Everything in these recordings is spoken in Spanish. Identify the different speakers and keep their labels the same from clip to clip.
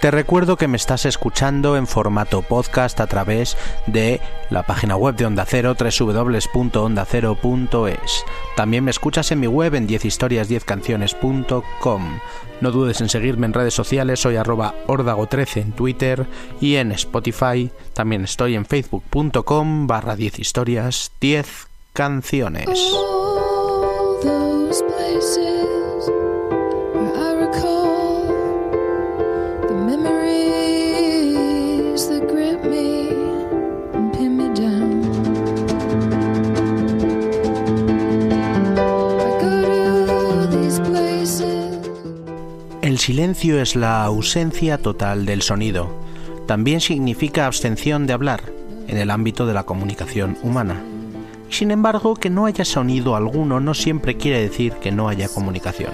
Speaker 1: Te recuerdo que me estás escuchando en formato podcast a través de la página web de Onda Cero, www.ondacero.es. También me escuchas en mi web en 10historias10canciones.com. No dudes en seguirme en redes sociales, soy arroba ordago13 en Twitter y en Spotify. También estoy en facebook.com barra 10 historias 10 canciones. El silencio es la ausencia total del sonido. También significa abstención de hablar en el ámbito de la comunicación humana. Sin embargo, que no haya sonido alguno no siempre quiere decir que no haya comunicación.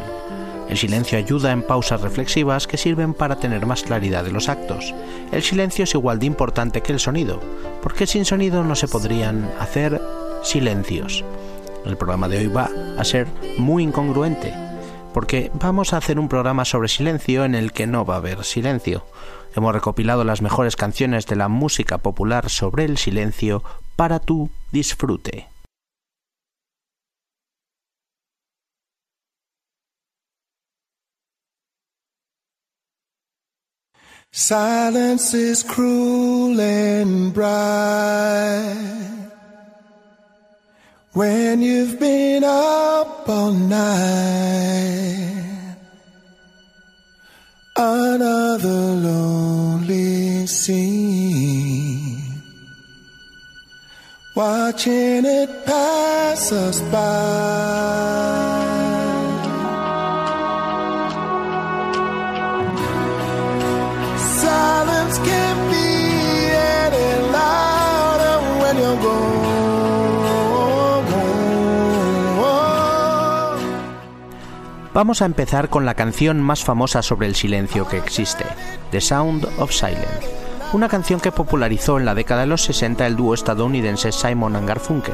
Speaker 1: El silencio ayuda en pausas reflexivas que sirven para tener más claridad de los actos. El silencio es igual de importante que el sonido, porque sin sonido no se podrían hacer silencios. El programa de hoy va a ser muy incongruente, porque vamos a hacer un programa sobre silencio en el que no va a haber silencio. Hemos recopilado las mejores canciones de la música popular sobre el silencio para tu disfrute.
Speaker 2: Silence is cruel and bright. When you've been up all night. Another lonely scene, watching it pass us by. Silence can't
Speaker 1: Vamos a empezar con la canción más famosa sobre el silencio que existe, The Sound of Silence, una canción que popularizó en la década de los 60 el dúo estadounidense Simon and Garfunkel,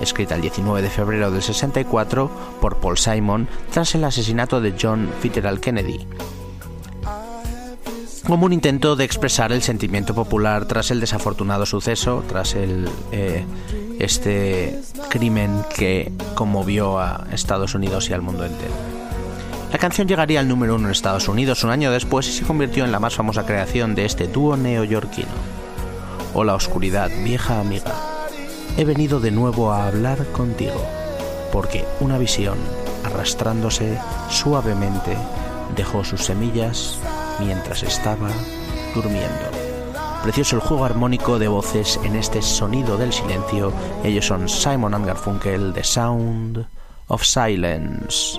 Speaker 1: escrita el 19 de febrero del 64 por Paul Simon tras el asesinato de John Fitzgerald Kennedy, como un intento de expresar el sentimiento popular tras el desafortunado suceso, tras el, eh, este crimen que conmovió a Estados Unidos y al mundo entero. La canción llegaría al número uno en Estados Unidos un año después y se convirtió en la más famosa creación de este dúo neoyorquino. Hola oscuridad, vieja amiga. He venido de nuevo a hablar contigo, porque una visión, arrastrándose suavemente, dejó sus semillas mientras estaba durmiendo. Precioso el juego armónico de voces en este sonido del silencio. Ellos son Simon and Garfunkel, The Sound of Silence.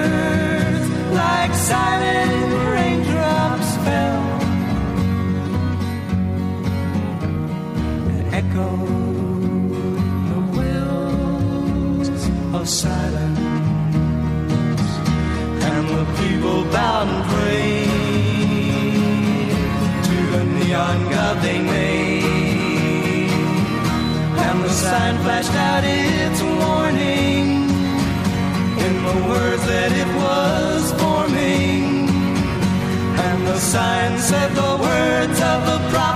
Speaker 2: silent raindrops, fell echoed the of silence. And the people bowed and prayed to the neon god they made. And the sign flashed out its warning in the words that sign said the words of the prophets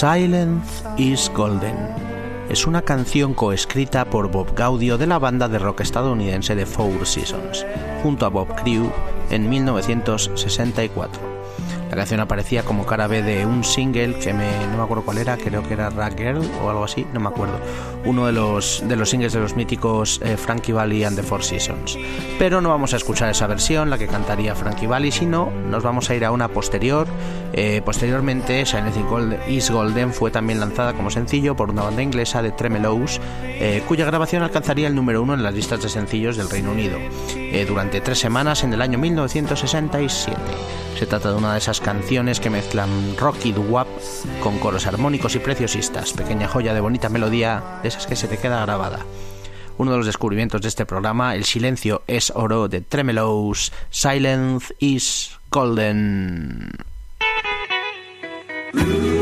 Speaker 2: Silence
Speaker 1: is Golden. Es una canción coescrita por Bob Gaudio de la banda de rock estadounidense de Four Seasons, junto a Bob Crew en 1964. La canción aparecía como cara B de un single que me, no me acuerdo cuál era, creo que era Rag Girl o algo así, no me acuerdo. Uno de los, de los singles de los míticos eh, Frankie Valli and the Four Seasons. Pero no vamos a escuchar esa versión, la que cantaría Frankie Valli, sino nos vamos a ir a una posterior. Eh, posteriormente, Silence is Golden fue también lanzada como sencillo por una banda inglesa de Tremelows, eh, cuya grabación alcanzaría el número uno en las listas de sencillos del Reino Unido eh, durante tres semanas en el año 1967. Se trata de una de esas canciones que mezclan rock y doo-wop con coros armónicos y preciosistas, pequeña joya de bonita melodía, de esas que se te queda grabada. Uno de los descubrimientos de este programa, El silencio es oro de Tremelows, Silence is Golden. Ooh.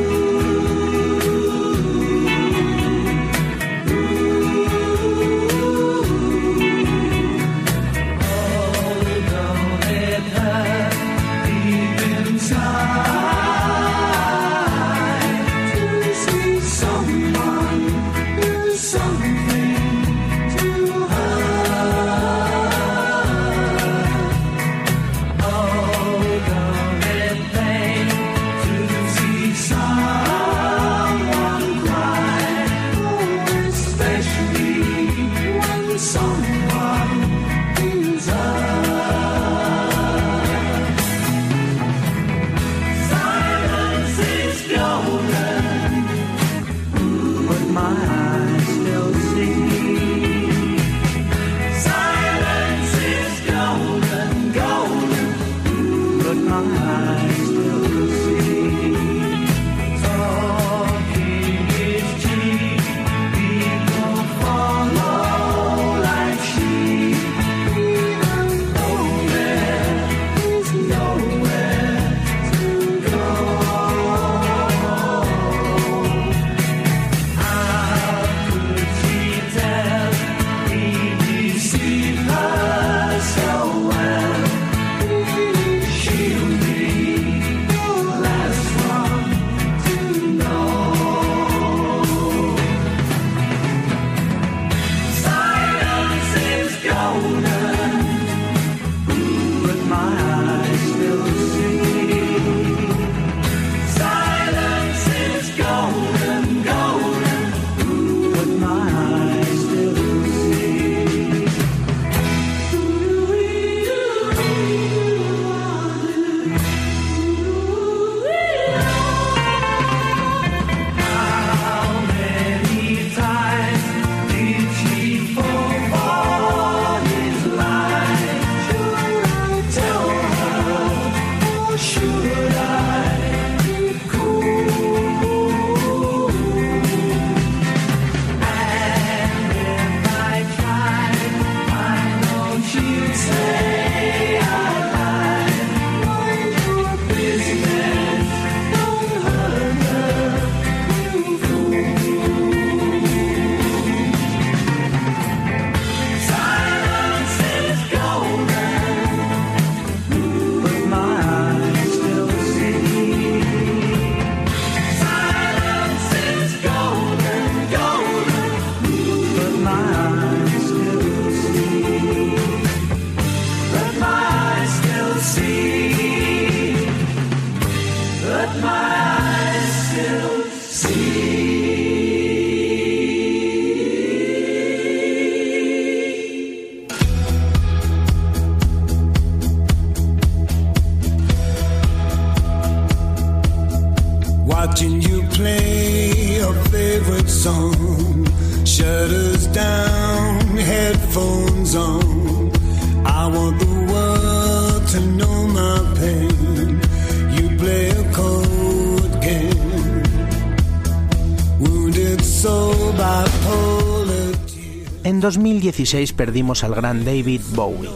Speaker 1: 2016 perdimos al gran David Bowie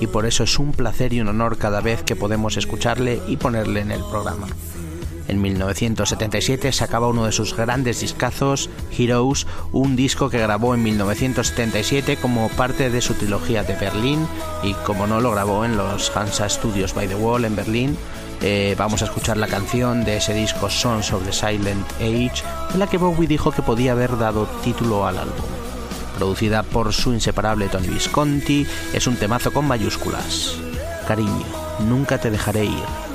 Speaker 1: y por eso es un placer y un honor cada vez que podemos escucharle y ponerle en el programa. En 1977 sacaba uno de sus grandes discazos, Heroes, un disco que grabó en 1977 como parte de su trilogía de Berlín y como no lo grabó en los Hansa Studios by the Wall en Berlín. Eh, vamos a escuchar la canción de ese disco Songs of the Silent Age, en la que Bowie dijo que podía haber dado título al álbum. Producida por su inseparable Tony Visconti, es un temazo con mayúsculas. Cariño, nunca te dejaré ir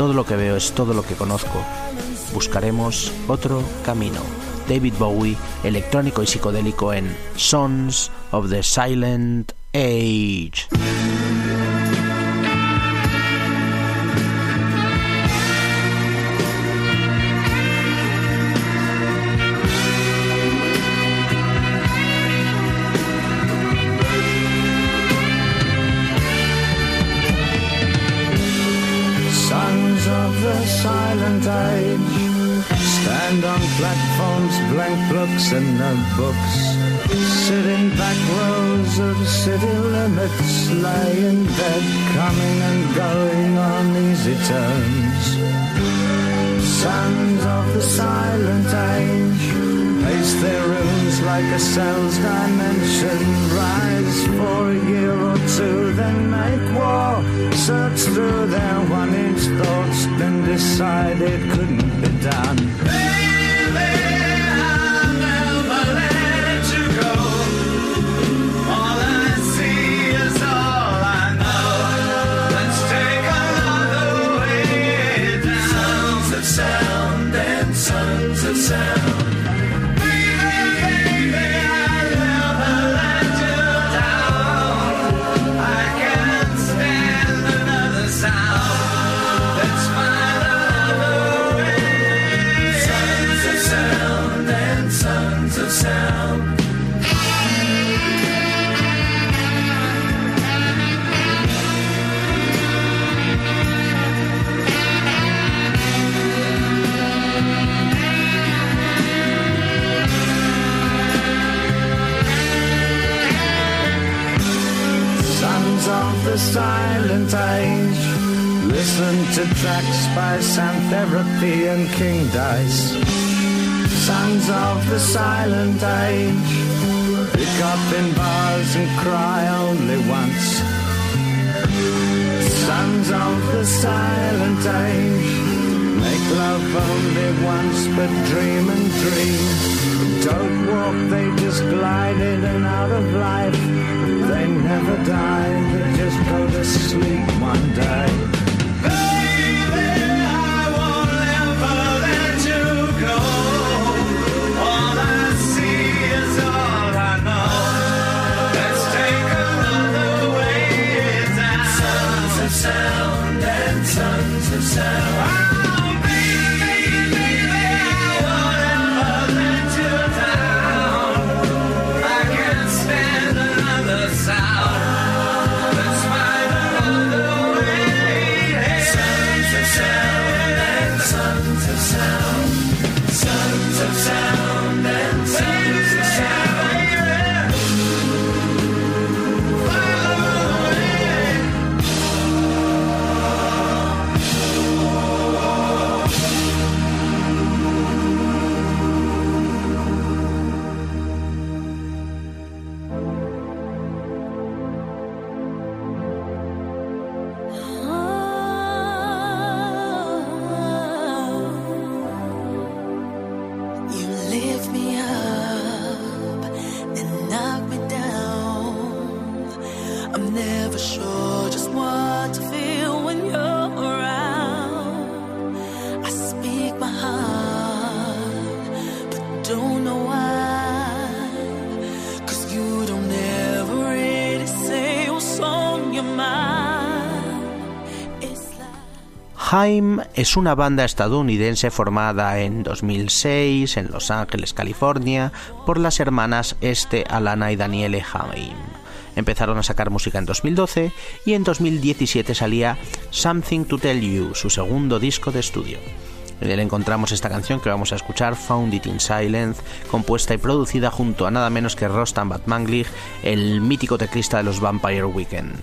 Speaker 1: todo lo que veo es todo lo que conozco. Buscaremos otro camino. David Bowie, electrónico y psicodélico en Sons of the Silent Age.
Speaker 3: Lie in bed, coming and going on easy terms. Sons of the silent age pace their rooms like a cell's dimension. Rise for a year or two, then make war. Search through their one-inch thoughts, then decide it couldn't be done. Listen to tracks by Sam Therapy and King Dice. Sons of the silent age. Pick up in bars and cry only once. Sons of the silent age. Make love only once, but dream and dream. Don't walk, they just glide in and out of life. They never die, they just go to sleep one day.
Speaker 4: Haim es una banda estadounidense formada en 2006 en Los Ángeles, California, por las hermanas Este, Alana y Daniele Haim. Empezaron a sacar música en 2012 y en 2017 salía Something to Tell You, su segundo disco de estudio. En él encontramos esta canción que vamos a escuchar, Found It in Silence, compuesta y producida junto a nada menos que Rostam Batmanglich, el mítico teclista de los Vampire Weekend.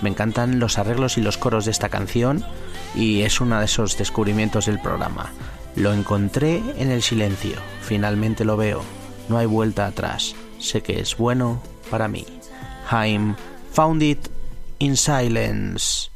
Speaker 4: Me encantan los arreglos y los coros de esta canción y es uno de esos descubrimientos del programa. Lo encontré en el silencio, finalmente lo veo, no hay vuelta atrás, sé que es bueno para mí. Haim, Found It in Silence.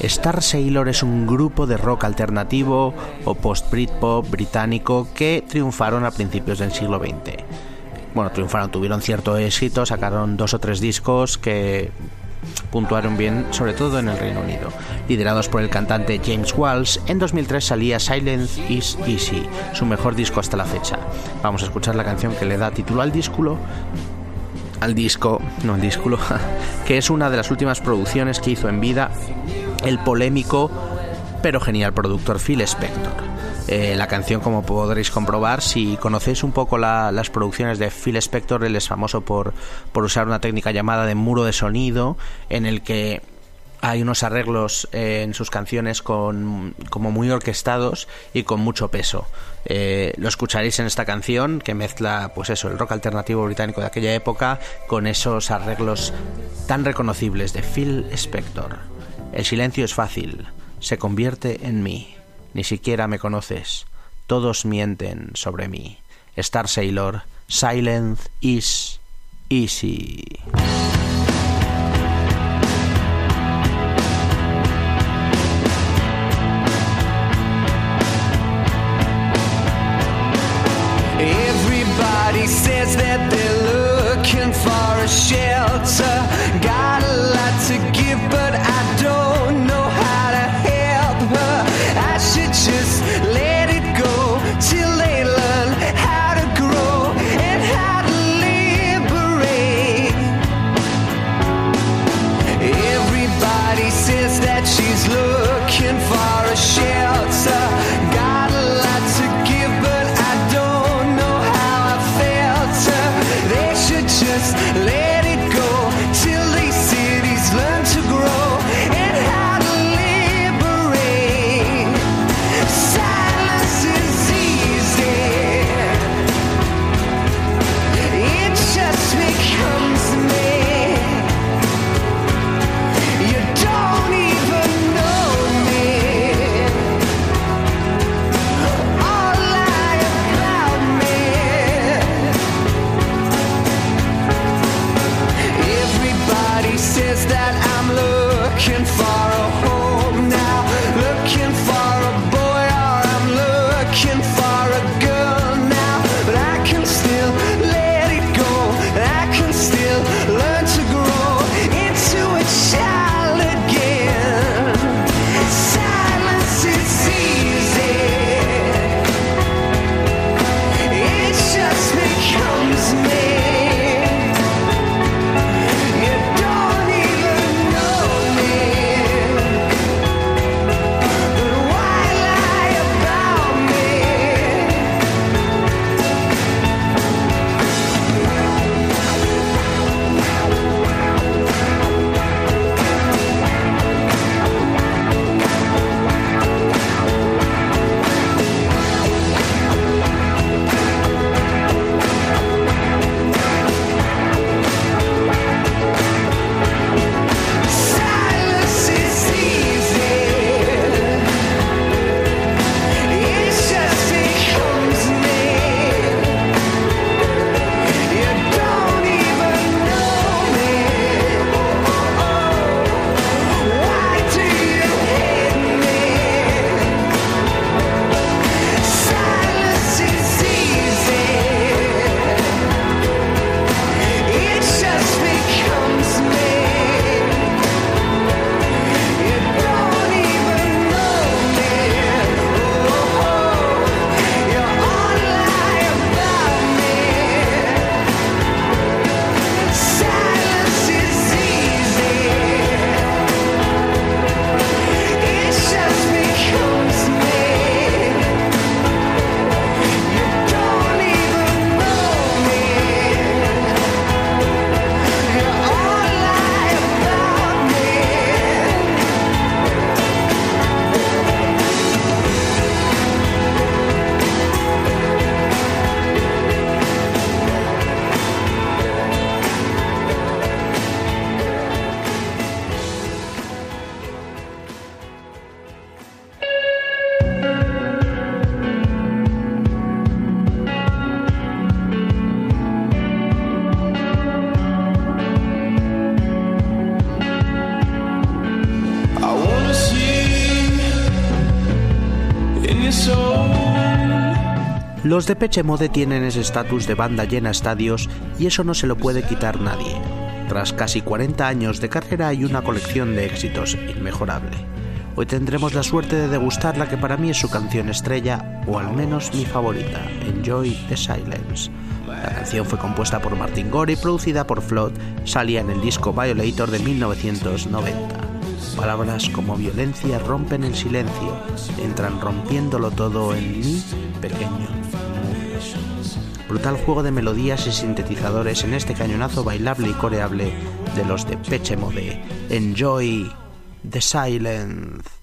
Speaker 1: Star Sailor es un grupo de rock alternativo o post-Britpop británico que triunfaron a principios del siglo XX. Bueno, triunfaron, tuvieron cierto éxito, sacaron dos o tres discos que puntuaron bien, sobre todo en el Reino Unido. Liderados por el cantante James Walsh, en 2003 salía Silence is Easy, su mejor disco hasta la fecha. Vamos a escuchar la canción que le da título al disco, al disco, no al disco, que es una de las últimas producciones que hizo en vida el polémico pero genial productor Phil Spector. Eh, la canción, como podréis comprobar, si conocéis un poco la- las producciones de Phil Spector, él es famoso por, por usar una técnica llamada de muro de sonido, en el que hay unos arreglos eh, en sus canciones con, como muy orquestados y con mucho peso. Eh, lo escucharéis en esta canción que mezcla, pues eso, el rock alternativo británico de aquella época con esos arreglos tan reconocibles de Phil Spector. El silencio es fácil, se convierte en mí. Ni siquiera me conoces. Todos mienten sobre mí. Star Sailor, silence is easy.
Speaker 5: Everybody says that they're looking for a shelter. That she's looking
Speaker 1: Los de Peche Mode tienen ese estatus de banda llena estadios y eso no se lo puede quitar nadie. Tras casi 40 años de carrera hay una colección de éxitos inmejorable. Hoy tendremos la suerte de degustar la que para mí es su canción estrella, o al menos mi favorita, Enjoy the Silence. La canción fue compuesta por Martin Gore y producida por Flood, salía en el disco Violator de 1990. Palabras como violencia rompen el silencio, entran rompiéndolo todo en mi pequeño. Brutal juego de melodías y sintetizadores en este cañonazo bailable y coreable de los de Peche Mode. Enjoy the silence.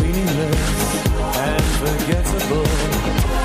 Speaker 6: Meaningless and forgettable.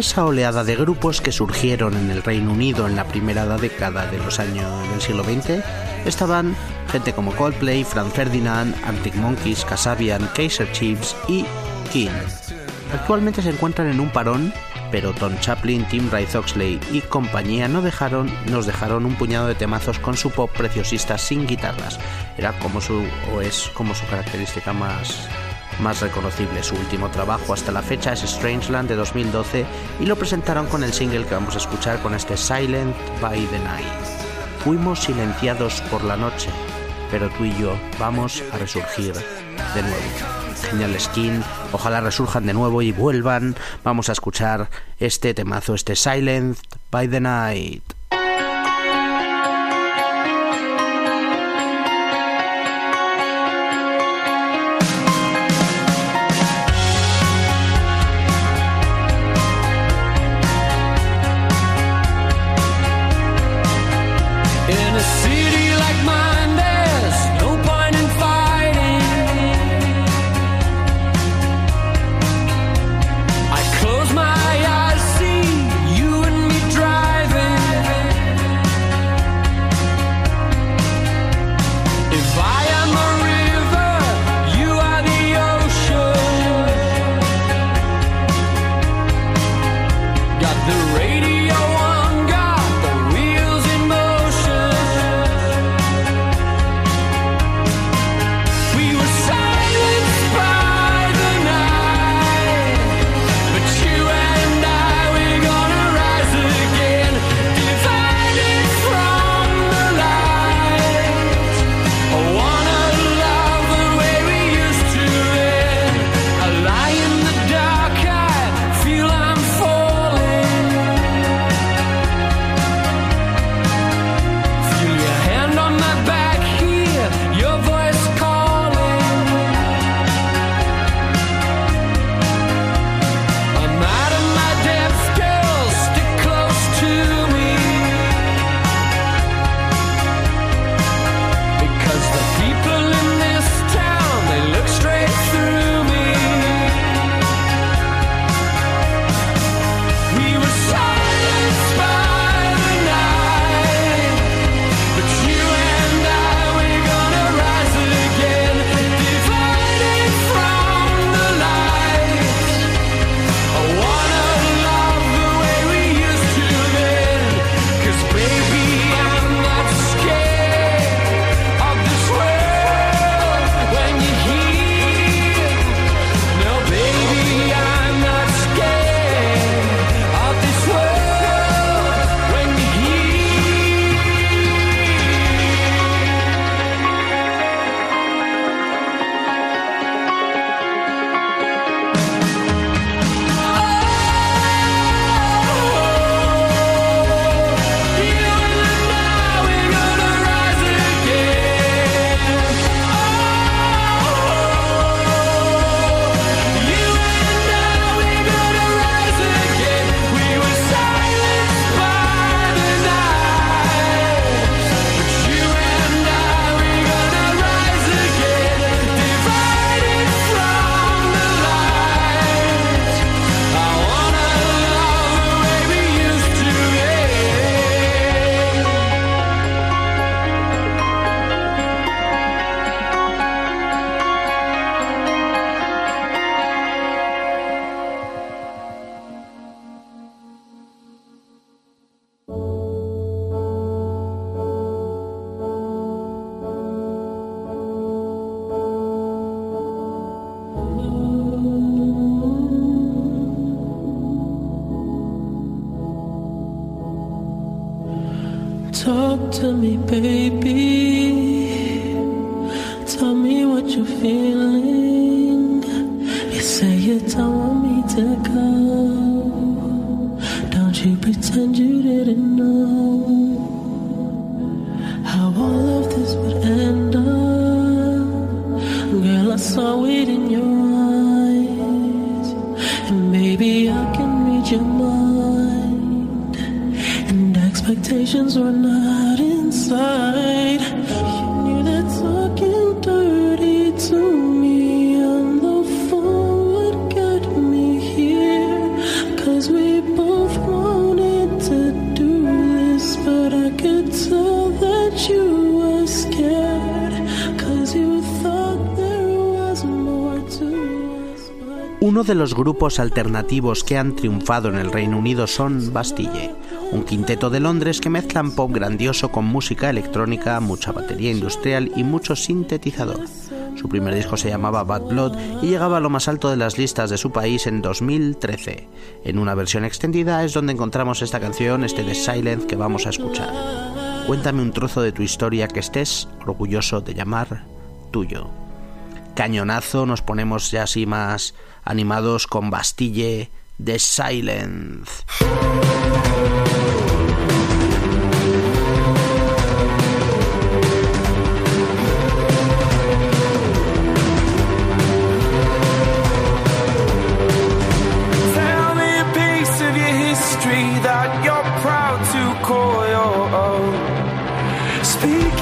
Speaker 6: Esa oleada de grupos que surgieron en el Reino Unido en la primera década de los años del siglo XX, estaban gente como Coldplay, Franz Ferdinand, Arctic Monkeys, Kasabian, Kaiser Chiefs y King. Actualmente se encuentran en un parón, pero Tom Chaplin, Tim Rice Oxley y compañía no dejaron, nos dejaron un puñado de temazos con su pop preciosista sin guitarras. Era como su, o es como su característica más, más reconocible. Su último trabajo hasta la fecha es Strangeland de 2012 y lo presentaron con el single que vamos a escuchar con este Silent by the Night. Fuimos silenciados por la noche, pero tú y yo vamos a resurgir de nuevo genial skin. Ojalá resurjan de nuevo y vuelvan. Vamos a escuchar este temazo, este Silent by the Night.
Speaker 7: You knew that talking dirty to me on the phone.
Speaker 1: Uno de los grupos alternativos que han triunfado en el Reino Unido son Bastille, un quinteto de Londres que mezclan pop grandioso con música electrónica, mucha batería industrial y mucho sintetizador. Su primer disco se llamaba Bad Blood y llegaba a lo más alto de las listas de su país en 2013. En una versión extendida es donde encontramos esta canción, este de Silence que vamos a escuchar. Cuéntame un trozo de tu historia que estés orgulloso de llamar tuyo. Cañonazo, nos ponemos ya así más animados con Bastille de Silence.
Speaker 8: That you're proud to call your own. Speaking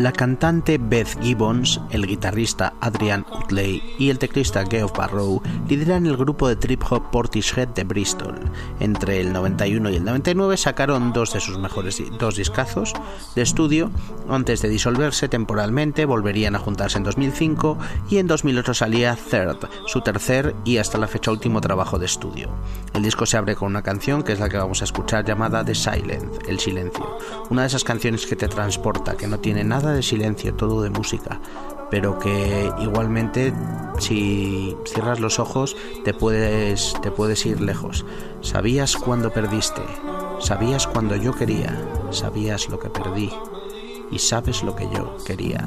Speaker 1: La cantante Beth Gibbons, el guitarrista Adrian Utley y el teclista Geoff Barrow lideran el grupo de trip hop Portishead de Bristol. Entre el 91 y el 99 sacaron dos de sus mejores dos discazos de estudio. Antes de disolverse temporalmente, volverían a juntarse en 2005 y en 2008 salía Third, su tercer y hasta la fecha último trabajo de estudio. El disco se abre con una canción que es la que vamos a escuchar llamada The Silence, el silencio. Una de esas canciones que te transporta, que no tiene nada de silencio, todo de música, pero que igualmente si cierras los ojos te puedes, te puedes ir lejos. Sabías cuando perdiste, sabías cuando yo quería, sabías lo que perdí y sabes lo que yo quería.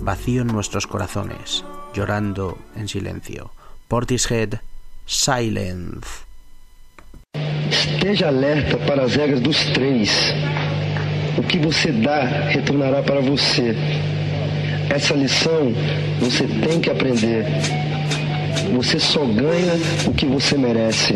Speaker 1: Vacío en nuestros corazones, llorando en silencio. Portishead, Silence.
Speaker 9: Esteja alerta para as regras dos três. O que você dá retornará para você. Essa lição você tem que aprender. Você só ganha o que você merece.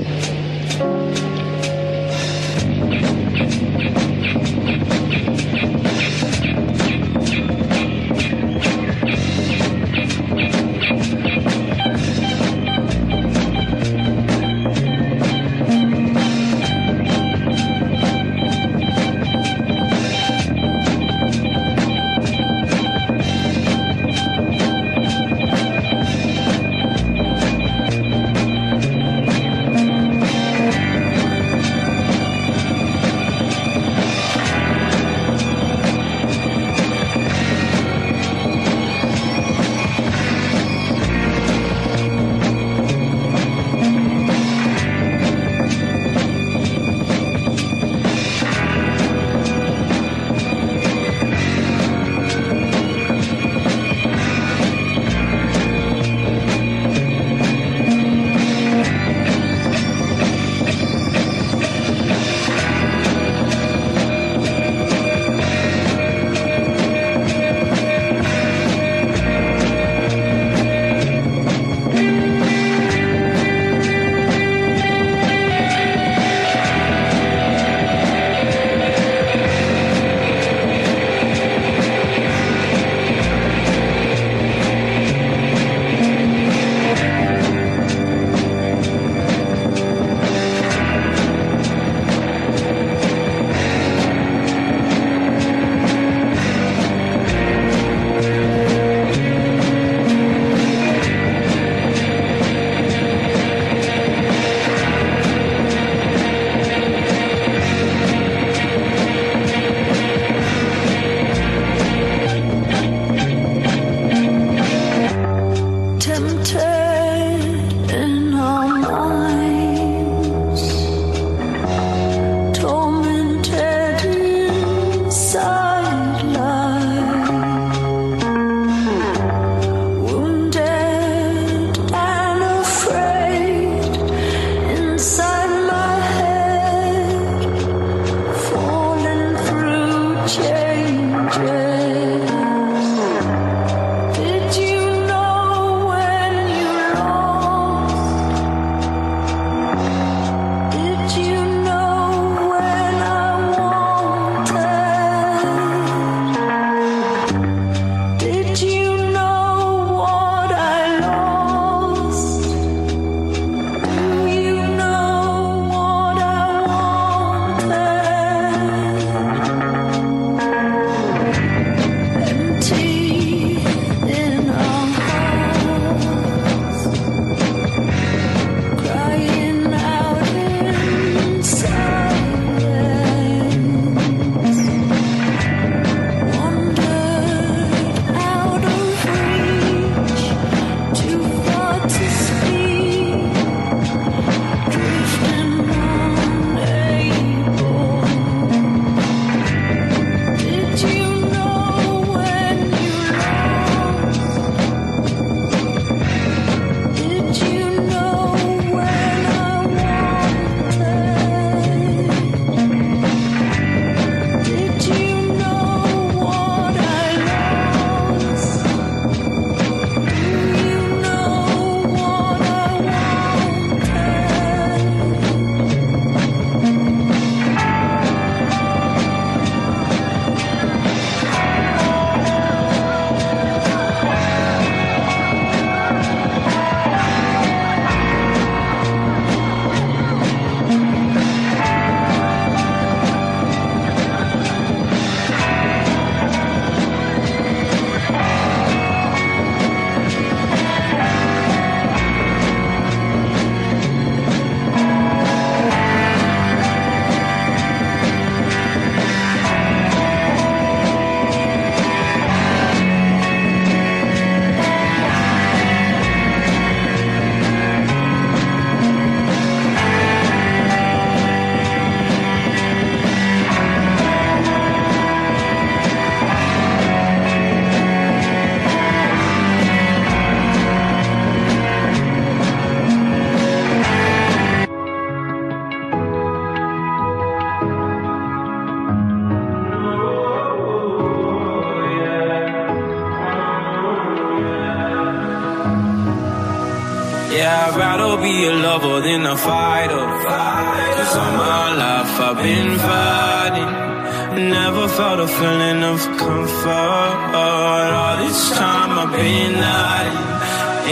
Speaker 10: Than a fighter. Cause all my life I've been fighting. Never felt a feeling of comfort. All this time I've been hiding.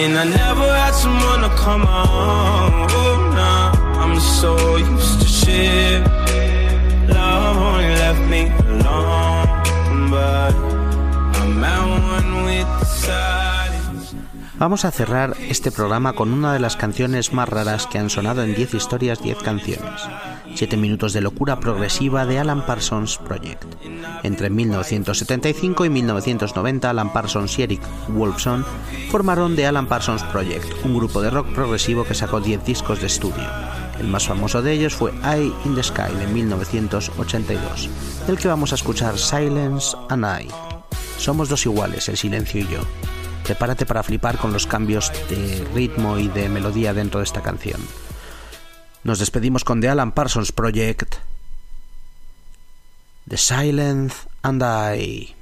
Speaker 10: And I never had someone to come on.
Speaker 1: Vamos a cerrar este programa con una de las canciones más raras que han sonado en 10 historias, 10 canciones. 7 minutos de locura progresiva de Alan Parsons Project. Entre 1975 y 1990, Alan Parsons y Eric Wolfson formaron The Alan Parsons Project, un grupo de rock progresivo que sacó 10 discos de estudio. El más famoso de ellos fue Eye in the Sky de 1982, del que vamos a escuchar Silence and I. Somos dos iguales, el silencio y yo. Prepárate para flipar con los cambios de ritmo y de melodía dentro de esta canción. Nos despedimos con The Alan Parsons Project, The Silence and I.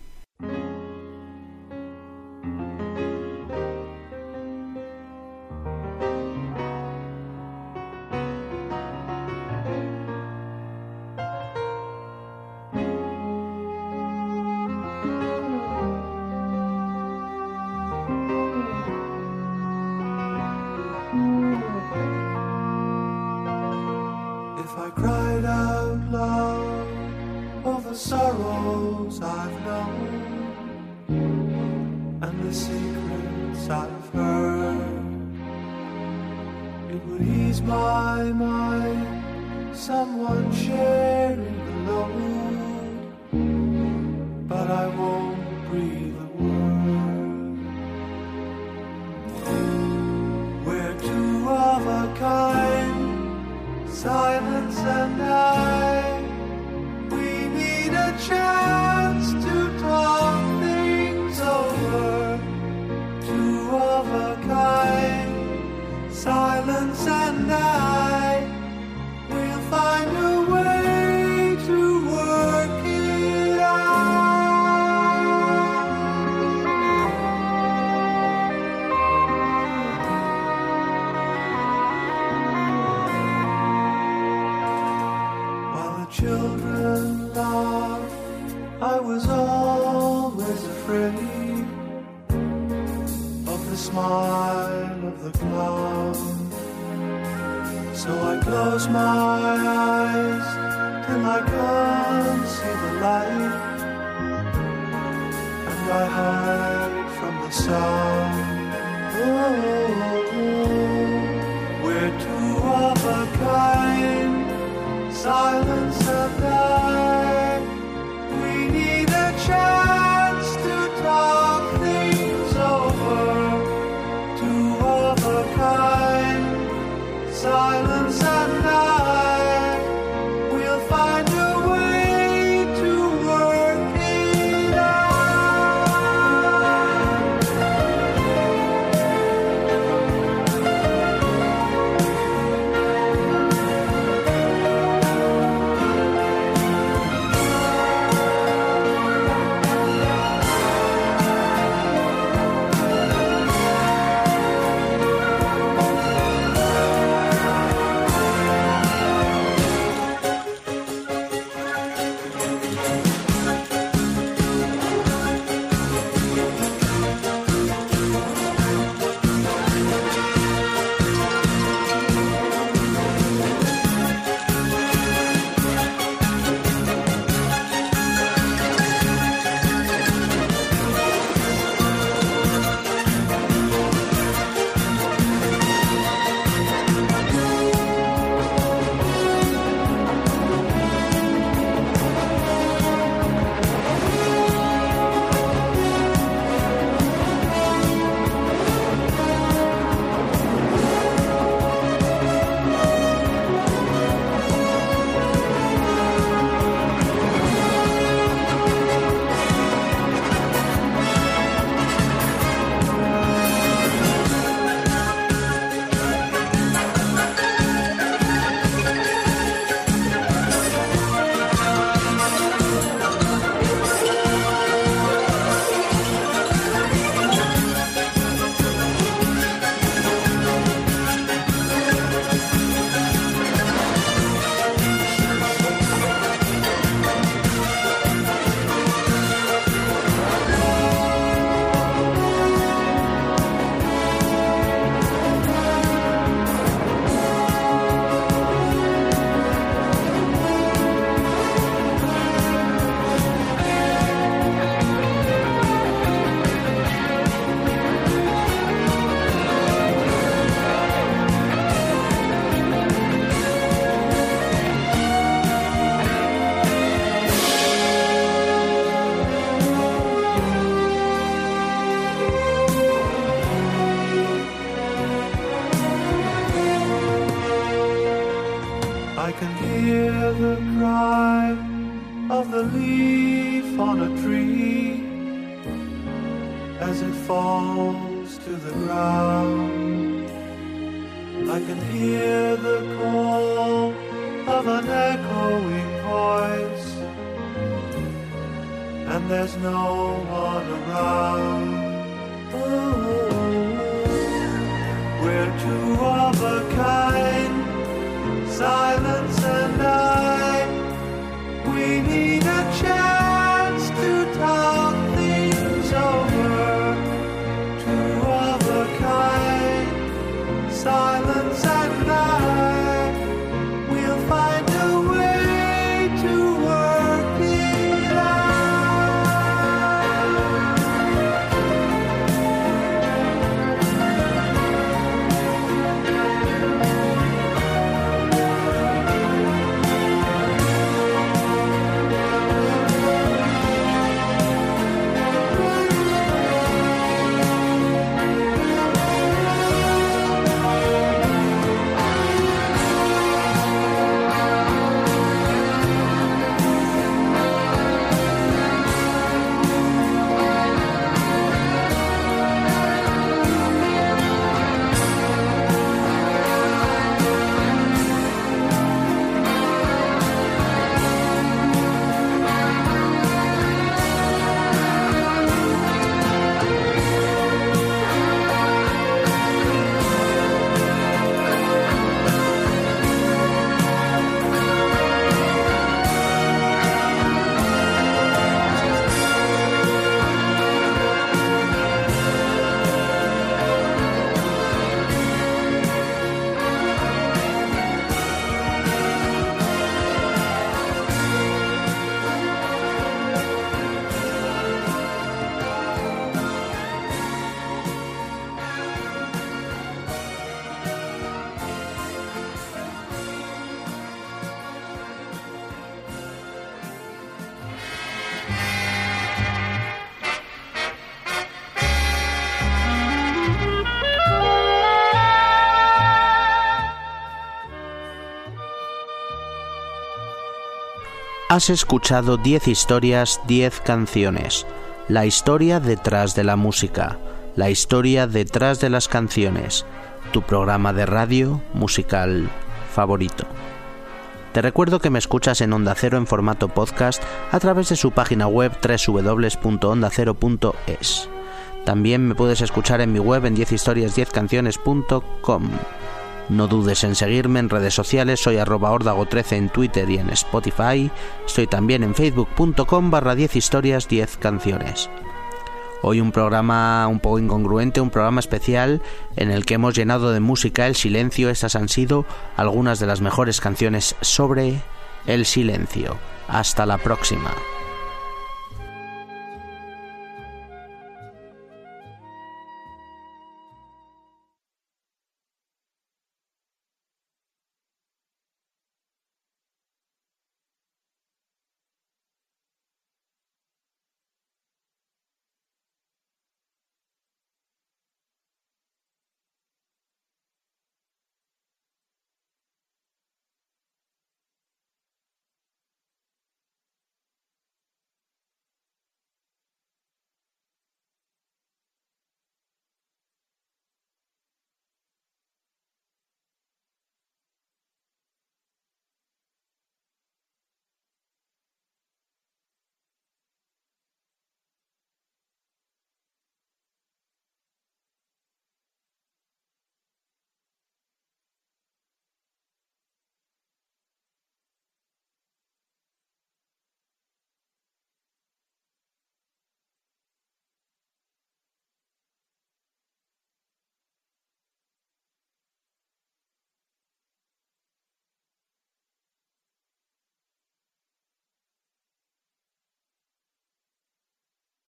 Speaker 2: I hide from the sound. Oh, we're two of a kind silence
Speaker 1: Has escuchado 10 historias, 10 canciones. La historia detrás de la música, la historia detrás de las canciones. Tu programa de radio musical favorito. Te recuerdo que me escuchas en Onda Cero en formato podcast a través de su página web www.ondacero.es. También me puedes escuchar en mi web en 10historias10canciones.com. No dudes en seguirme en redes sociales, soy arroba ordago13 en Twitter y en Spotify. Estoy también en facebook.com barra 10 historias 10 canciones. Hoy un programa un poco incongruente, un programa especial en el que hemos llenado de música el silencio. Estas han sido algunas de las mejores canciones sobre el silencio. Hasta la próxima.